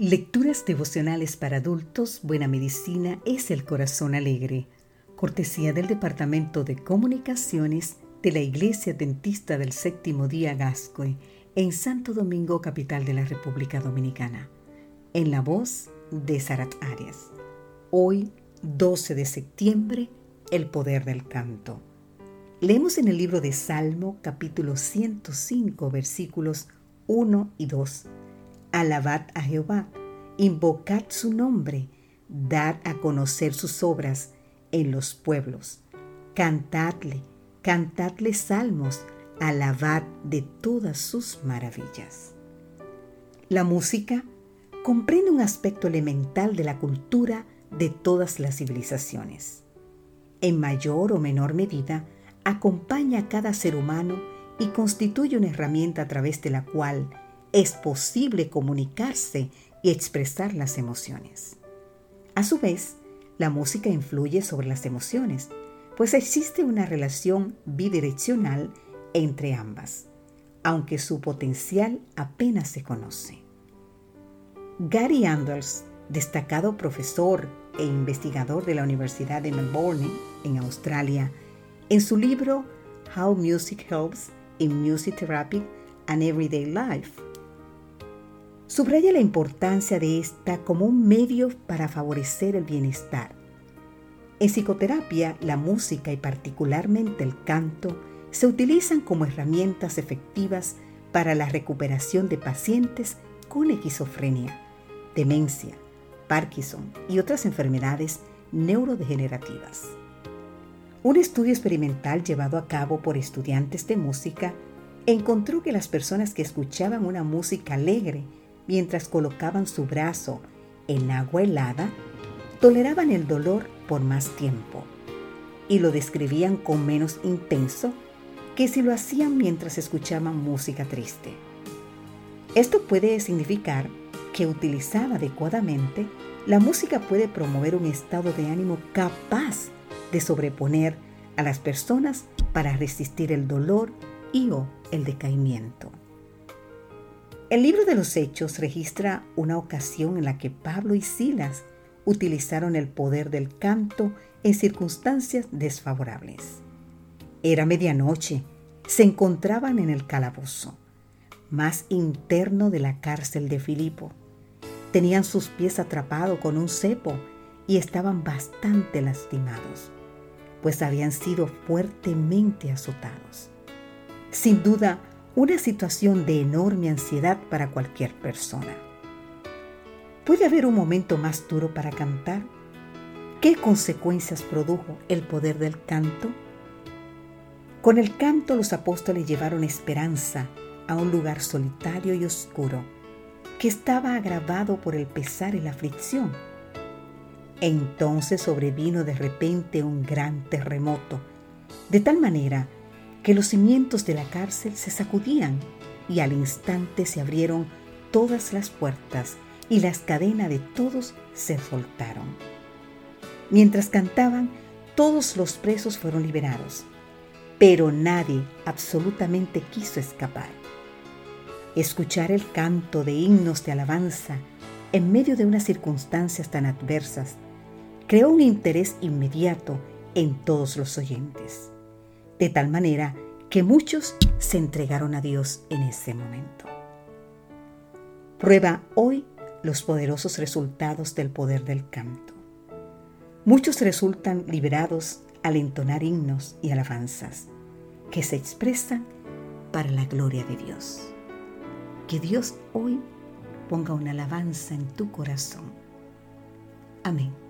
Lecturas devocionales para adultos, Buena Medicina es el Corazón Alegre, cortesía del Departamento de Comunicaciones de la Iglesia Dentista del Séptimo Día Gascoy, en Santo Domingo, capital de la República Dominicana, en la voz de Sarat Arias. Hoy, 12 de septiembre, el poder del canto. Leemos en el libro de Salmo, capítulo 105, versículos 1 y 2 Alabad a Jehová, invocad su nombre, dad a conocer sus obras en los pueblos. Cantadle, cantadle salmos, alabad de todas sus maravillas. La música comprende un aspecto elemental de la cultura de todas las civilizaciones. En mayor o menor medida, acompaña a cada ser humano y constituye una herramienta a través de la cual es posible comunicarse y expresar las emociones. A su vez, la música influye sobre las emociones, pues existe una relación bidireccional entre ambas, aunque su potencial apenas se conoce. Gary Anders, destacado profesor e investigador de la Universidad de Melbourne, en Australia, en su libro How Music Helps in Music Therapy and Everyday Life, Subraya la importancia de esta como un medio para favorecer el bienestar. En psicoterapia, la música y particularmente el canto se utilizan como herramientas efectivas para la recuperación de pacientes con esquizofrenia, demencia, Parkinson y otras enfermedades neurodegenerativas. Un estudio experimental llevado a cabo por estudiantes de música encontró que las personas que escuchaban una música alegre mientras colocaban su brazo en agua helada, toleraban el dolor por más tiempo y lo describían con menos intenso que si lo hacían mientras escuchaban música triste. Esto puede significar que utilizada adecuadamente, la música puede promover un estado de ánimo capaz de sobreponer a las personas para resistir el dolor y o el decaimiento. El libro de los Hechos registra una ocasión en la que Pablo y Silas utilizaron el poder del canto en circunstancias desfavorables. Era medianoche, se encontraban en el calabozo, más interno de la cárcel de Filipo. Tenían sus pies atrapados con un cepo y estaban bastante lastimados, pues habían sido fuertemente azotados. Sin duda, una situación de enorme ansiedad para cualquier persona. ¿Puede haber un momento más duro para cantar? ¿Qué consecuencias produjo el poder del canto? Con el canto los apóstoles llevaron esperanza a un lugar solitario y oscuro que estaba agravado por el pesar y la aflicción. Entonces sobrevino de repente un gran terremoto, de tal manera que los cimientos de la cárcel se sacudían y al instante se abrieron todas las puertas y las cadenas de todos se soltaron. Mientras cantaban, todos los presos fueron liberados, pero nadie absolutamente quiso escapar. Escuchar el canto de himnos de alabanza en medio de unas circunstancias tan adversas creó un interés inmediato en todos los oyentes de tal manera que muchos se entregaron a Dios en ese momento. Prueba hoy los poderosos resultados del poder del canto. Muchos resultan liberados al entonar himnos y alabanzas que se expresan para la gloria de Dios. Que Dios hoy ponga una alabanza en tu corazón. Amén.